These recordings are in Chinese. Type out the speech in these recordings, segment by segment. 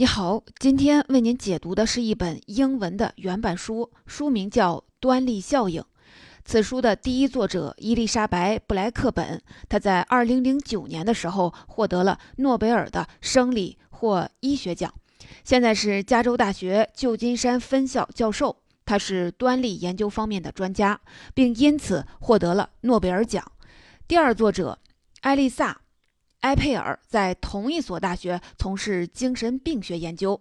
你好，今天为您解读的是一本英文的原版书，书名叫《端粒效应》。此书的第一作者伊丽莎白·布莱克本，她在2009年的时候获得了诺贝尔的生理或医学奖，现在是加州大学旧金山分校教授。他是端粒研究方面的专家，并因此获得了诺贝尔奖。第二作者艾丽萨。埃佩尔在同一所大学从事精神病学研究，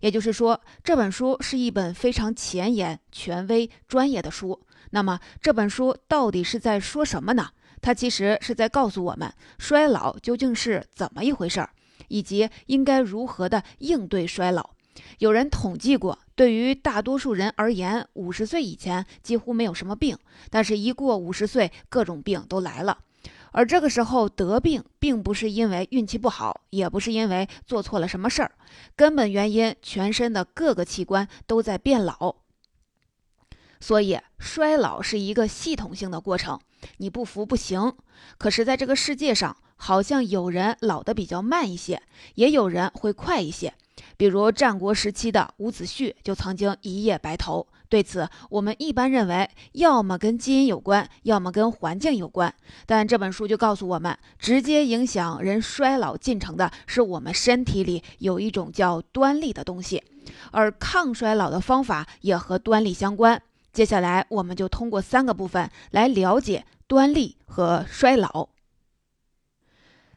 也就是说，这本书是一本非常前沿、权威、专业的书。那么，这本书到底是在说什么呢？它其实是在告诉我们，衰老究竟是怎么一回事儿，以及应该如何的应对衰老。有人统计过，对于大多数人而言，五十岁以前几乎没有什么病，但是一过五十岁，各种病都来了。而这个时候得病，并不是因为运气不好，也不是因为做错了什么事儿，根本原因，全身的各个器官都在变老。所以，衰老是一个系统性的过程，你不服不行。可是，在这个世界上，好像有人老得比较慢一些，也有人会快一些。比如战国时期的伍子胥就曾经一夜白头。对此，我们一般认为，要么跟基因有关，要么跟环境有关。但这本书就告诉我们，直接影响人衰老进程的是我们身体里有一种叫端粒的东西，而抗衰老的方法也和端粒相关。接下来，我们就通过三个部分来了解端粒和衰老。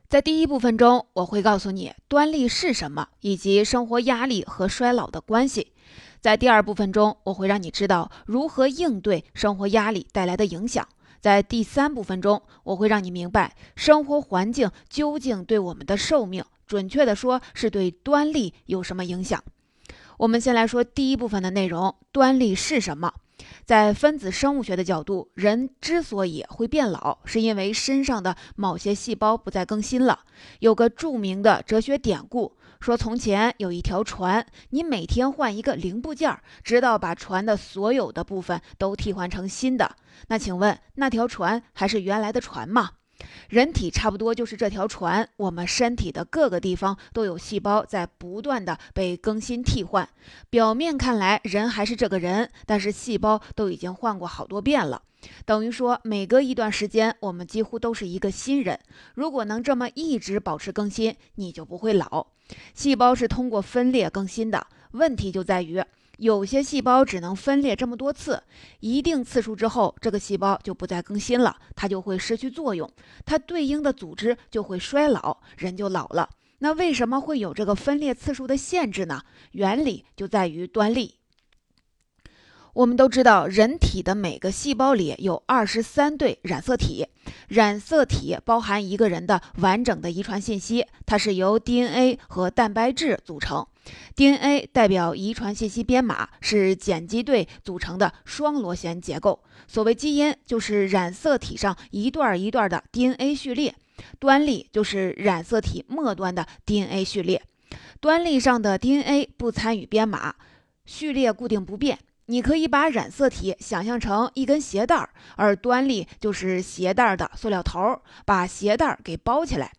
在第一部分中，我会告诉你端粒是什么，以及生活压力和衰老的关系。在第二部分中，我会让你知道如何应对生活压力带来的影响。在第三部分中，我会让你明白生活环境究竟对我们的寿命，准确的说是对端粒有什么影响。我们先来说第一部分的内容：端粒是什么？在分子生物学的角度，人之所以会变老，是因为身上的某些细胞不再更新了。有个著名的哲学典故。说从前有一条船，你每天换一个零部件，直到把船的所有的部分都替换成新的。那请问，那条船还是原来的船吗？人体差不多就是这条船，我们身体的各个地方都有细胞在不断的被更新替换。表面看来人还是这个人，但是细胞都已经换过好多遍了。等于说，每隔一段时间，我们几乎都是一个新人。如果能这么一直保持更新，你就不会老。细胞是通过分裂更新的，问题就在于有些细胞只能分裂这么多次，一定次数之后，这个细胞就不再更新了，它就会失去作用，它对应的组织就会衰老，人就老了。那为什么会有这个分裂次数的限制呢？原理就在于端粒。我们都知道，人体的每个细胞里有二十三对染色体，染色体包含一个人的完整的遗传信息，它是由 DNA 和蛋白质组成。DNA 代表遗传信息编码，是碱基对组成的双螺旋结构。所谓基因，就是染色体上一段一段的 DNA 序列；端粒就是染色体末端的 DNA 序列。端粒上的 DNA 不参与编码，序列固定不变。你可以把染色体想象成一根鞋带儿，而端粒就是鞋带的塑料头，把鞋带给包起来。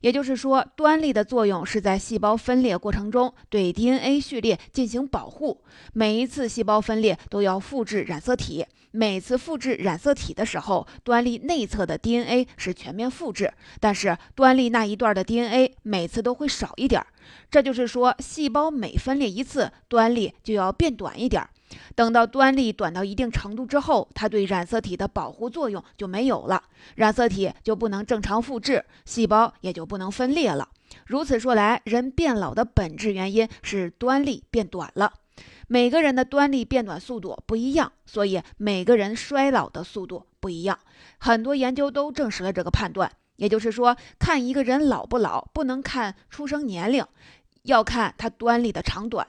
也就是说，端粒的作用是在细胞分裂过程中对 DNA 序列进行保护。每一次细胞分裂都要复制染色体，每次复制染色体的时候，端粒内侧的 DNA 是全面复制，但是端粒那一段的 DNA 每次都会少一点。这就是说，细胞每分裂一次，端粒就要变短一点。等到端粒短到一定程度之后，它对染色体的保护作用就没有了，染色体就不能正常复制，细胞也就不能分裂了。如此说来，人变老的本质原因是端粒变短了。每个人的端粒变短速度不一样，所以每个人衰老的速度不一样。很多研究都证实了这个判断。也就是说，看一个人老不老，不能看出生年龄，要看他端粒的长短。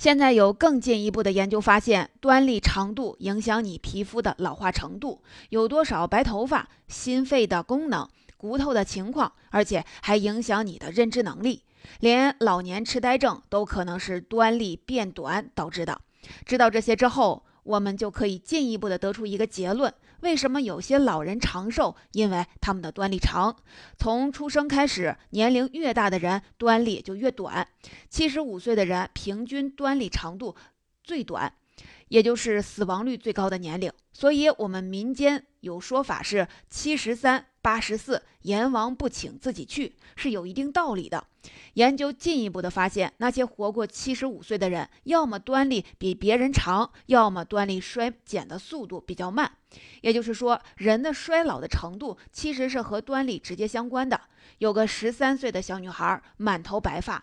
现在有更进一步的研究发现，端粒长度影响你皮肤的老化程度，有多少白头发、心肺的功能、骨头的情况，而且还影响你的认知能力，连老年痴呆症都可能是端粒变短导致的。知道这些之后，我们就可以进一步的得出一个结论：为什么有些老人长寿？因为他们的端粒长。从出生开始，年龄越大的人端粒就越短。七十五岁的人平均端粒长度最短，也就是死亡率最高的年龄。所以，我们民间有说法是七十三。八十四，阎王不请自己去，是有一定道理的。研究进一步的发现，那些活过七十五岁的人，要么端粒比别人长，要么端粒衰减的速度比较慢。也就是说，人的衰老的程度其实是和端粒直接相关的。有个十三岁的小女孩，满头白发，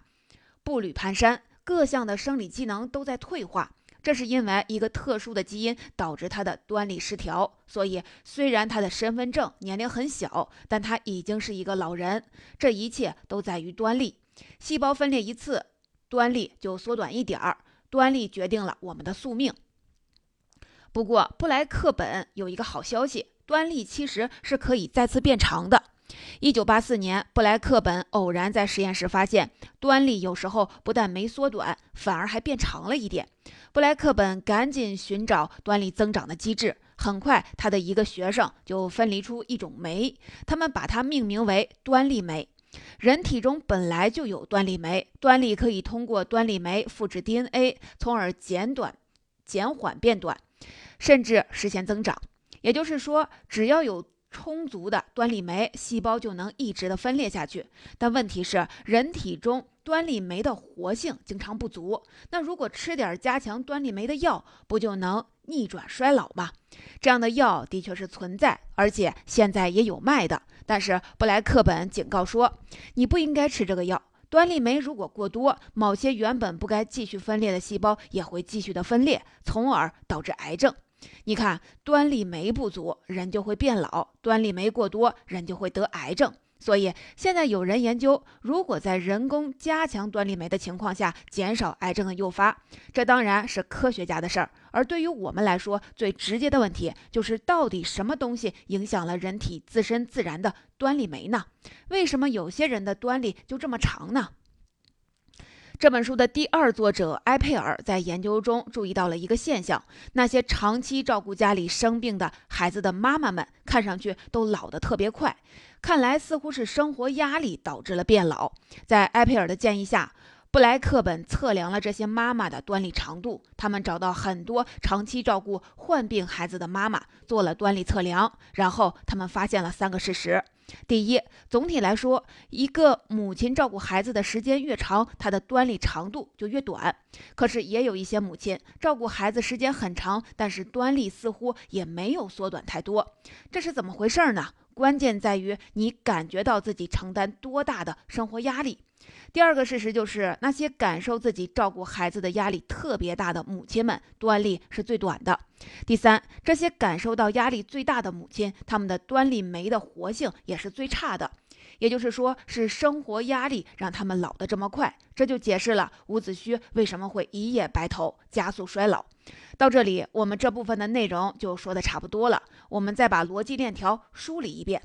步履蹒跚，各项的生理机能都在退化。这是因为一个特殊的基因导致他的端粒失调，所以虽然他的身份证年龄很小，但他已经是一个老人。这一切都在于端粒，细胞分裂一次，端粒就缩短一点儿，端粒决定了我们的宿命。不过布莱克本有一个好消息，端粒其实是可以再次变长的。一九八四年，布莱克本偶然在实验室发现，端粒有时候不但没缩短，反而还变长了一点。布莱克本赶紧寻找端粒增长的机制。很快，他的一个学生就分离出一种酶，他们把它命名为端粒酶。人体中本来就有端粒酶，端粒可以通过端粒酶复制 DNA，从而减短、减缓变短，甚至实现增长。也就是说，只要有充足的端粒酶，细胞就能一直的分裂下去。但问题是，人体中端粒酶的活性经常不足。那如果吃点加强端粒酶的药，不就能逆转衰老吗？这样的药的确是存在，而且现在也有卖的。但是布莱克本警告说，你不应该吃这个药。端粒酶如果过多，某些原本不该继续分裂的细胞也会继续的分裂，从而导致癌症。你看，端粒酶不足，人就会变老；端粒酶过多，人就会得癌症。所以现在有人研究，如果在人工加强端粒酶的情况下，减少癌症的诱发，这当然是科学家的事儿。而对于我们来说，最直接的问题就是，到底什么东西影响了人体自身自然的端粒酶呢？为什么有些人的端粒就这么长呢？这本书的第二作者埃佩尔在研究中注意到了一个现象：那些长期照顾家里生病的孩子的妈妈们，看上去都老得特别快。看来似乎是生活压力导致了变老。在埃佩尔的建议下，布莱克本测量了这些妈妈的端粒长度。他们找到很多长期照顾患病孩子的妈妈，做了端粒测量，然后他们发现了三个事实。第一，总体来说，一个母亲照顾孩子的时间越长，她的端粒长度就越短。可是也有一些母亲照顾孩子时间很长，但是端粒似乎也没有缩短太多，这是怎么回事呢？关键在于你感觉到自己承担多大的生活压力。第二个事实就是，那些感受自己照顾孩子的压力特别大的母亲们，端粒是最短的。第三，这些感受到压力最大的母亲，她们的端粒酶的活性也是最差的。也就是说，是生活压力让他们老得这么快。这就解释了伍子胥为什么会一夜白头，加速衰老。到这里，我们这部分的内容就说的差不多了。我们再把逻辑链条梳理一遍。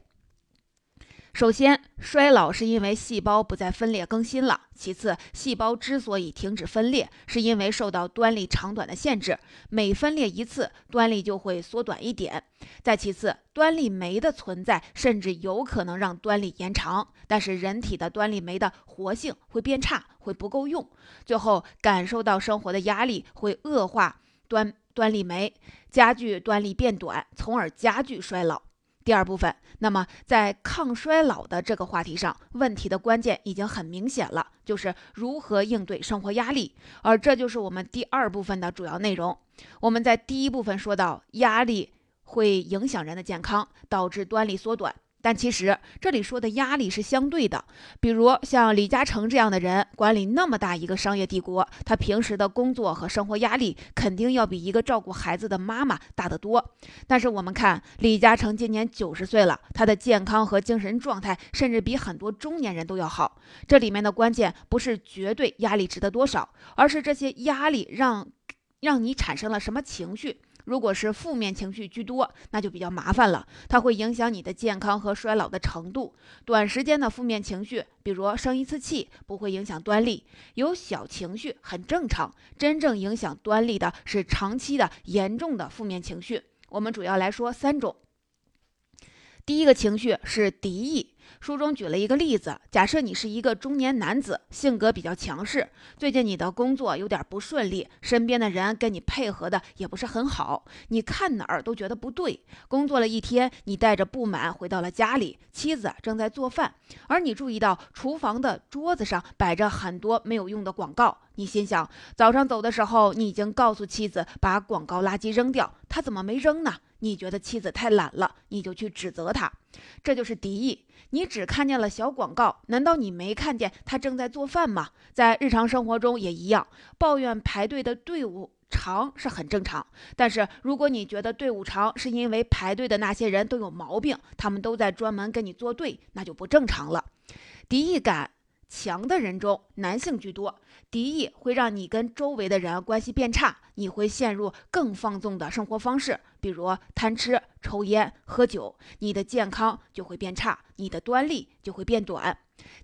首先，衰老是因为细胞不再分裂更新了。其次，细胞之所以停止分裂，是因为受到端粒长短的限制，每分裂一次，端粒就会缩短一点。再其次，端粒酶的存在甚至有可能让端粒延长，但是人体的端粒酶的活性会变差，会不够用。最后，感受到生活的压力会恶化端端粒酶，加剧端粒变短，从而加剧衰老。第二部分，那么在抗衰老的这个话题上，问题的关键已经很明显了，就是如何应对生活压力，而这就是我们第二部分的主要内容。我们在第一部分说到，压力会影响人的健康，导致端粒缩短。但其实这里说的压力是相对的，比如像李嘉诚这样的人管理那么大一个商业帝国，他平时的工作和生活压力肯定要比一个照顾孩子的妈妈大得多。但是我们看李嘉诚今年九十岁了，他的健康和精神状态甚至比很多中年人都要好。这里面的关键不是绝对压力值得多少，而是这些压力让让你产生了什么情绪。如果是负面情绪居多，那就比较麻烦了，它会影响你的健康和衰老的程度。短时间的负面情绪，比如生一次气，不会影响端粒，有小情绪很正常。真正影响端粒的是长期的严重的负面情绪。我们主要来说三种。第一个情绪是敌意。书中举了一个例子，假设你是一个中年男子，性格比较强势，最近你的工作有点不顺利，身边的人跟你配合的也不是很好，你看哪儿都觉得不对。工作了一天，你带着不满回到了家里，妻子正在做饭，而你注意到厨房的桌子上摆着很多没有用的广告，你心想，早上走的时候你已经告诉妻子把广告垃圾扔掉，他怎么没扔呢？你觉得妻子太懒了，你就去指责他，这就是敌意。你只看见了小广告，难道你没看见他正在做饭吗？在日常生活中也一样，抱怨排队的队伍长是很正常。但是如果你觉得队伍长是因为排队的那些人都有毛病，他们都在专门跟你作对，那就不正常了。敌意感。强的人中，男性居多。敌意会让你跟周围的人关系变差，你会陷入更放纵的生活方式，比如贪吃、抽烟、喝酒，你的健康就会变差，你的端力就会变短。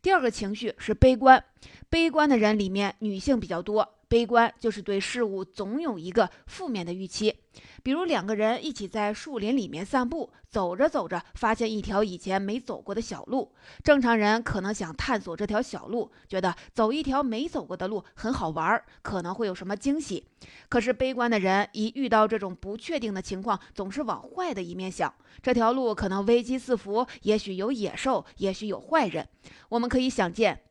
第二个情绪是悲观，悲观的人里面女性比较多。悲观就是对事物总有一个负面的预期，比如两个人一起在树林里面散步，走着走着发现一条以前没走过的小路。正常人可能想探索这条小路，觉得走一条没走过的路很好玩，可能会有什么惊喜。可是悲观的人一遇到这种不确定的情况，总是往坏的一面想，这条路可能危机四伏，也许有野兽，也许有坏人。我们可以想见。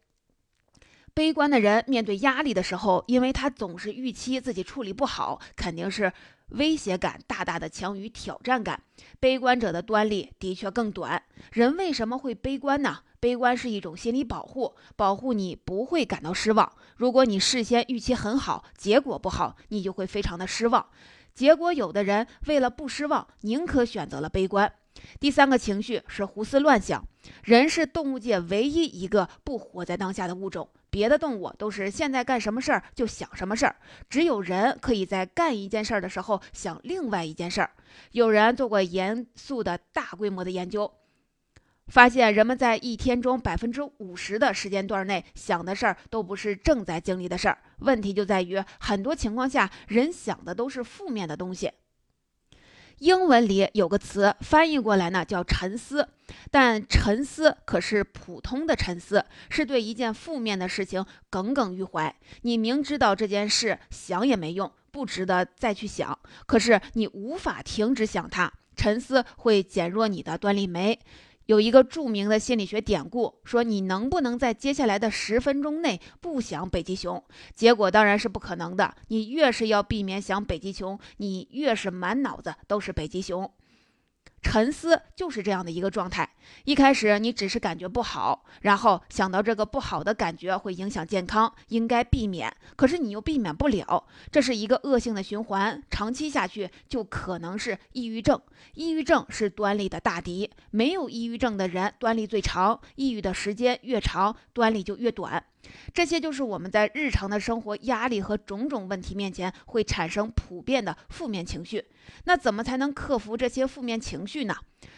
悲观的人面对压力的时候，因为他总是预期自己处理不好，肯定是威胁感大大的强于挑战感。悲观者的端粒的确更短。人为什么会悲观呢？悲观是一种心理保护，保护你不会感到失望。如果你事先预期很好，结果不好，你就会非常的失望。结果有的人为了不失望，宁可选择了悲观。第三个情绪是胡思乱想。人是动物界唯一一个不活在当下的物种。别的动物都是现在干什么事儿就想什么事儿，只有人可以在干一件事儿的时候想另外一件事儿。有人做过严肃的大规模的研究，发现人们在一天中百分之五十的时间段内想的事儿都不是正在经历的事儿。问题就在于，很多情况下人想的都是负面的东西。英文里有个词翻译过来呢，叫沉思。但沉思可是普通的沉思，是对一件负面的事情耿耿于怀。你明知道这件事想也没用，不值得再去想，可是你无法停止想它。沉思会减弱你的端粒酶。有一个著名的心理学典故说：“你能不能在接下来的十分钟内不想北极熊？”结果当然是不可能的。你越是要避免想北极熊，你越是满脑子都是北极熊。沉思就是这样的一个状态。一开始你只是感觉不好，然后想到这个不好的感觉会影响健康，应该避免。可是你又避免不了，这是一个恶性的循环。长期下去就可能是抑郁症。抑郁症是端粒的大敌。没有抑郁症的人端粒最长，抑郁的时间越长，端粒就越短。这些就是我们在日常的生活压力和种种问题面前会产生普遍的负面情绪。那怎么才能克服这些负面情绪呢？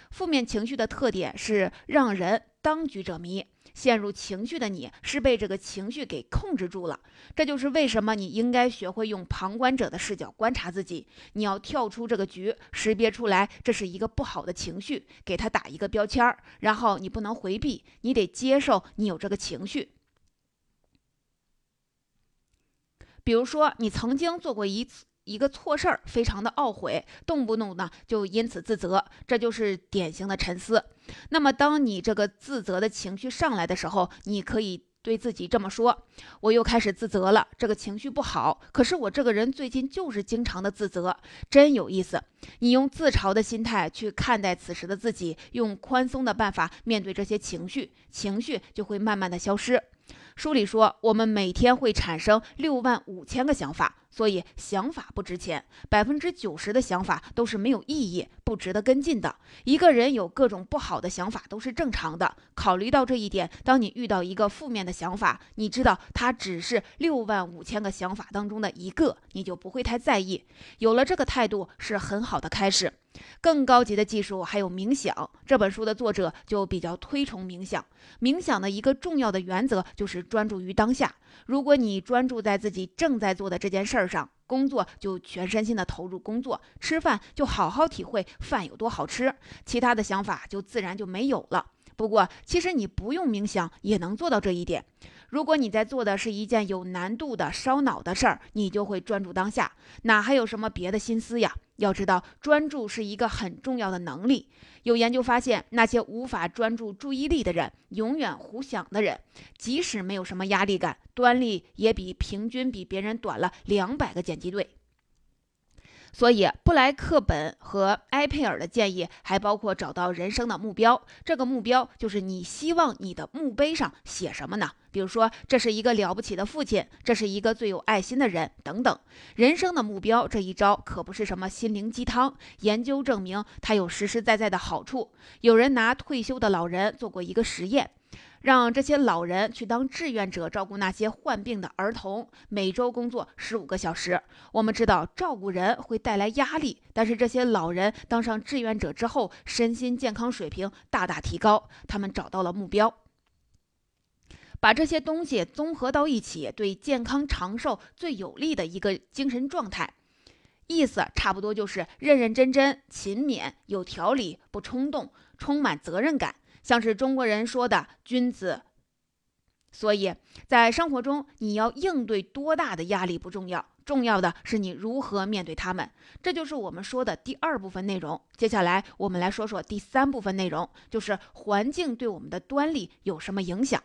负面情绪的特点是让人当局者迷，陷入情绪的你是被这个情绪给控制住了。这就是为什么你应该学会用旁观者的视角观察自己。你要跳出这个局，识别出来这是一个不好的情绪，给他打一个标签儿，然后你不能回避，你得接受你有这个情绪。比如说，你曾经做过一次一个错事儿，非常的懊悔，动不动呢就因此自责，这就是典型的沉思。那么，当你这个自责的情绪上来的时候，你可以对自己这么说：“我又开始自责了，这个情绪不好。可是我这个人最近就是经常的自责，真有意思。”你用自嘲的心态去看待此时的自己，用宽松的办法面对这些情绪，情绪就会慢慢的消失。书里说，我们每天会产生六万五千个想法。所以想法不值钱，百分之九十的想法都是没有意义、不值得跟进的。一个人有各种不好的想法都是正常的。考虑到这一点，当你遇到一个负面的想法，你知道它只是六万五千个想法当中的一个，你就不会太在意。有了这个态度是很好的开始。更高级的技术还有冥想。这本书的作者就比较推崇冥想。冥想的一个重要的原则就是专注于当下。如果你专注在自己正在做的这件事儿上，工作就全身心的投入工作，吃饭就好好体会饭有多好吃，其他的想法就自然就没有了。不过，其实你不用冥想也能做到这一点。如果你在做的是一件有难度的、烧脑的事儿，你就会专注当下，哪还有什么别的心思呀？要知道，专注是一个很重要的能力。有研究发现，那些无法专注注意力的人，永远胡想的人，即使没有什么压力感，端粒也比平均比别人短了两百个碱基对。所以，布莱克本和埃佩尔的建议还包括找到人生的目标。这个目标就是你希望你的墓碑上写什么呢？比如说，这是一个了不起的父亲，这是一个最有爱心的人，等等。人生的目标这一招可不是什么心灵鸡汤，研究证明它有实实在在的好处。有人拿退休的老人做过一个实验。让这些老人去当志愿者，照顾那些患病的儿童，每周工作十五个小时。我们知道照顾人会带来压力，但是这些老人当上志愿者之后，身心健康水平大大提高。他们找到了目标，把这些东西综合到一起，对健康长寿最有利的一个精神状态，意思差不多就是认认真真、勤勉、有条理、不冲动、充满责任感。像是中国人说的“君子”，所以在生活中，你要应对多大的压力不重要，重要的是你如何面对他们。这就是我们说的第二部分内容。接下来，我们来说说第三部分内容，就是环境对我们的端粒有什么影响。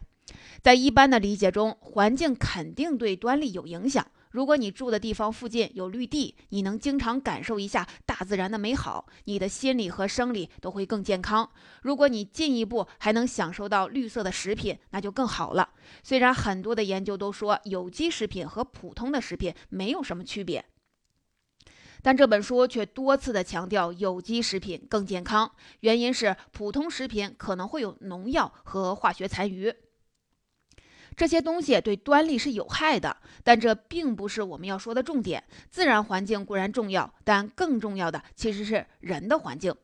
在一般的理解中，环境肯定对端粒有影响。如果你住的地方附近有绿地，你能经常感受一下大自然的美好，你的心理和生理都会更健康。如果你进一步还能享受到绿色的食品，那就更好了。虽然很多的研究都说有机食品和普通的食品没有什么区别，但这本书却多次的强调有机食品更健康，原因是普通食品可能会有农药和化学残余。这些东西对端粒是有害的，但这并不是我们要说的重点。自然环境固然重要，但更重要的其实是人的环境。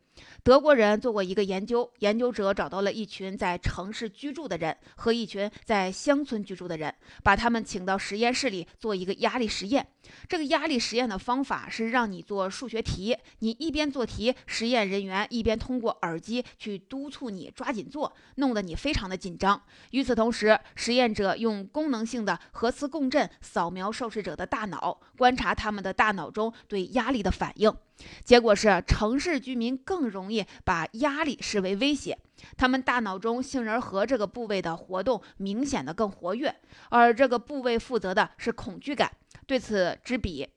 德国人做过一个研究，研究者找到了一群在城市居住的人和一群在乡村居住的人，把他们请到实验室里做一个压力实验。这个压力实验的方法是让你做数学题，你一边做题，实验人员一边通过耳机去督促你抓紧做，弄得你非常的紧张。与此同时，实验者用功能性的核磁共振扫描受试者的大脑，观察他们的大脑中对压力的反应。结果是，城市居民更容易把压力视为威胁，他们大脑中杏仁核这个部位的活动明显的更活跃，而这个部位负责的是恐惧感。对此之比，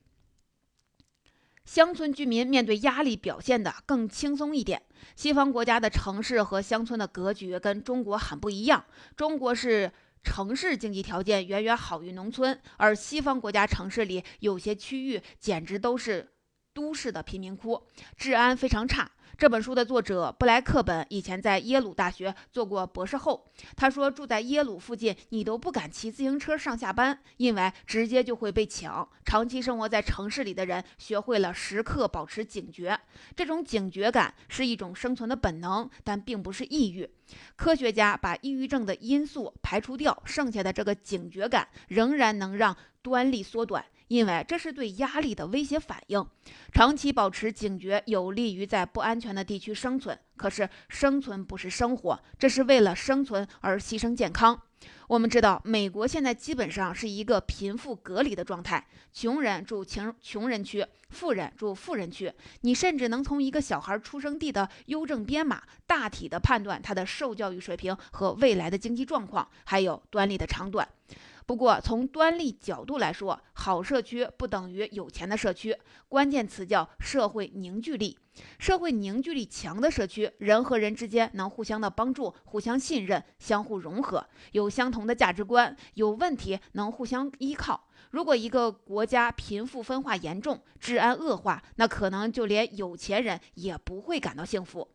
乡村居民面对压力表现的更轻松一点。西方国家的城市和乡村的格局跟中国很不一样，中国是城市经济条件远远好于农村，而西方国家城市里有些区域简直都是。都市的贫民窟，治安非常差。这本书的作者布莱克本以前在耶鲁大学做过博士后。他说，住在耶鲁附近，你都不敢骑自行车上下班，因为直接就会被抢。长期生活在城市里的人，学会了时刻保持警觉。这种警觉感是一种生存的本能，但并不是抑郁。科学家把抑郁症的因素排除掉，剩下的这个警觉感仍然能让端粒缩短。因为这是对压力的威胁反应，长期保持警觉有利于在不安全的地区生存。可是生存不是生活，这是为了生存而牺牲健康。我们知道，美国现在基本上是一个贫富隔离的状态，穷人住穷穷人区，富人住富人区。你甚至能从一个小孩出生地的邮政编码，大体的判断他的受教育水平和未来的经济状况，还有端粒的长短。不过，从端粒角度来说，好社区不等于有钱的社区，关键词叫社会凝聚力。社会凝聚力强的社区，人和人之间能互相的帮助、互相信任、相互融合，有相同的价值观，有问题能互相依靠。如果一个国家贫富分化严重、治安恶化，那可能就连有钱人也不会感到幸福。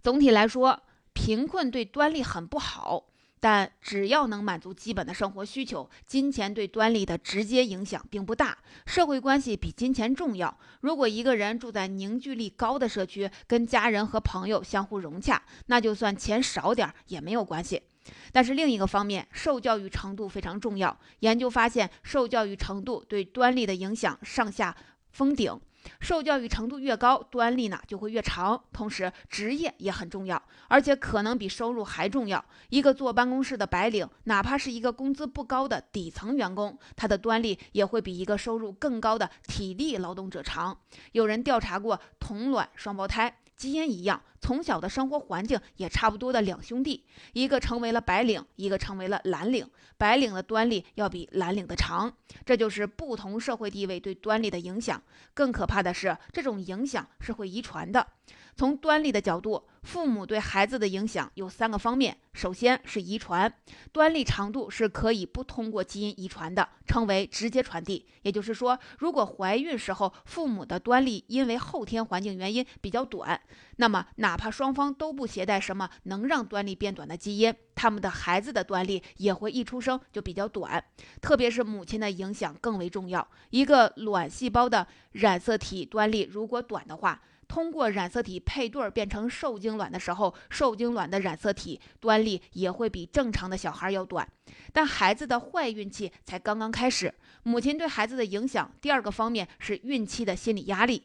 总体来说，贫困对端粒很不好。但只要能满足基本的生活需求，金钱对端粒的直接影响并不大。社会关系比金钱重要。如果一个人住在凝聚力高的社区，跟家人和朋友相互融洽，那就算钱少点也没有关系。但是另一个方面，受教育程度非常重要。研究发现，受教育程度对端粒的影响上下封顶。受教育程度越高，端粒呢就会越长。同时，职业也很重要，而且可能比收入还重要。一个坐办公室的白领，哪怕是一个工资不高的底层员工，他的端粒也会比一个收入更高的体力劳动者长。有人调查过同卵双胞胎。基因一样，从小的生活环境也差不多的两兄弟，一个成为了白领，一个成为了蓝领。白领的端粒要比蓝领的长，这就是不同社会地位对端粒的影响。更可怕的是，这种影响是会遗传的。从端粒的角度，父母对孩子的影响有三个方面。首先是遗传，端粒长度是可以不通过基因遗传的，称为直接传递。也就是说，如果怀孕时候父母的端粒因为后天环境原因比较短，那么哪怕双方都不携带什么能让端粒变短的基因，他们的孩子的端粒也会一出生就比较短。特别是母亲的影响更为重要，一个卵细胞的染色体端粒如果短的话。通过染色体配对变成受精卵的时候，受精卵的染色体端粒也会比正常的小孩要短。但孩子的坏运气才刚刚开始，母亲对孩子的影响，第二个方面是孕期的心理压力。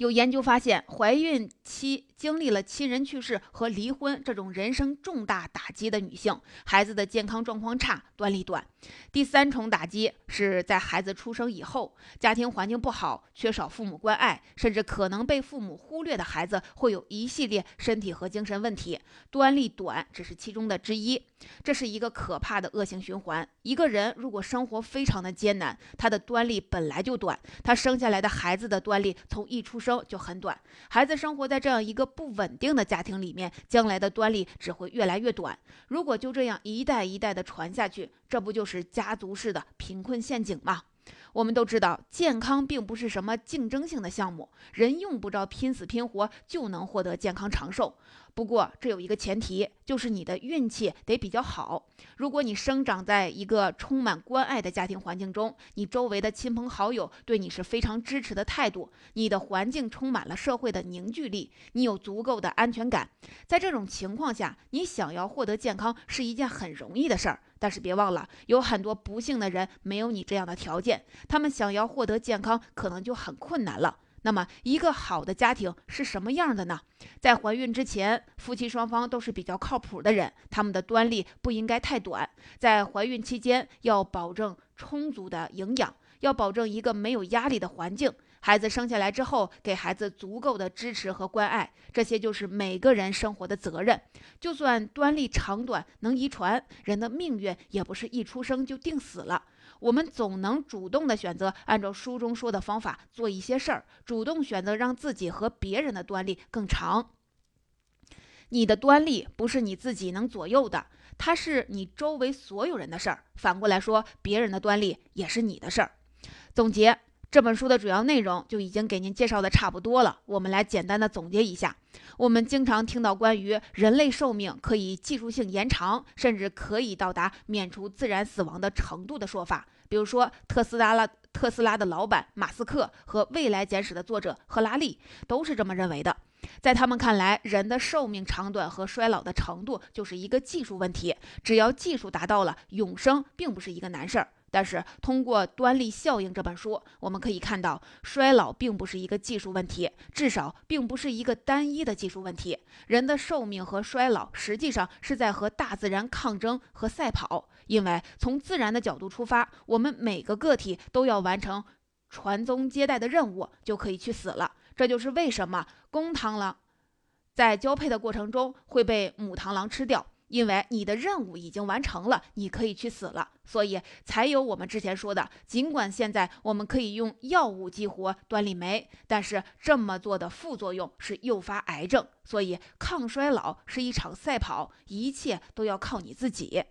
有研究发现，怀孕期经历了亲人去世和离婚这种人生重大打击的女性，孩子的健康状况差，端粒短。第三重打击是在孩子出生以后，家庭环境不好，缺少父母关爱，甚至可能被父母忽略的孩子，会有一系列身体和精神问题。端粒短只是其中的之一，这是一个可怕的恶性循环。一个人如果生活非常的艰难，他的端粒本来就短，他生下来的孩子的端粒从一出生就很短，孩子生活在这样一个不稳定的家庭里面，将来的端粒只会越来越短。如果就这样一代一代的传下去，这不就是家族式的贫困陷阱吗？我们都知道，健康并不是什么竞争性的项目，人用不着拼死拼活就能获得健康长寿。不过，这有一个前提，就是你的运气得比较好。如果你生长在一个充满关爱的家庭环境中，你周围的亲朋好友对你是非常支持的态度，你的环境充满了社会的凝聚力，你有足够的安全感，在这种情况下，你想要获得健康是一件很容易的事儿。但是别忘了，有很多不幸的人没有你这样的条件，他们想要获得健康可能就很困难了。那么，一个好的家庭是什么样的呢？在怀孕之前，夫妻双方都是比较靠谱的人，他们的端粒不应该太短。在怀孕期间，要保证充足的营养，要保证一个没有压力的环境。孩子生下来之后，给孩子足够的支持和关爱，这些就是每个人生活的责任。就算端粒长短能遗传，人的命运也不是一出生就定死了。我们总能主动的选择按照书中说的方法做一些事儿，主动选择让自己和别人的端粒更长。你的端粒不是你自己能左右的，它是你周围所有人的事儿。反过来说，别人的端粒也是你的事儿。总结这本书的主要内容就已经给您介绍的差不多了，我们来简单的总结一下。我们经常听到关于人类寿命可以技术性延长，甚至可以到达免除自然死亡的程度的说法。比如说，特斯拉了特斯拉的老板马斯克和《未来简史》的作者赫拉利都是这么认为的。在他们看来，人的寿命长短和衰老的程度就是一个技术问题，只要技术达到了，永生并不是一个难事儿。但是，通过《端粒效应》这本书，我们可以看到，衰老并不是一个技术问题，至少并不是一个单一的技术问题。人的寿命和衰老实际上是在和大自然抗争和赛跑。因为从自然的角度出发，我们每个个体都要完成传宗接代的任务，就可以去死了。这就是为什么公螳螂在交配的过程中会被母螳螂吃掉。因为你的任务已经完成了，你可以去死了，所以才有我们之前说的。尽管现在我们可以用药物激活端粒酶，但是这么做的副作用是诱发癌症。所以抗衰老是一场赛跑，一切都要靠你自己。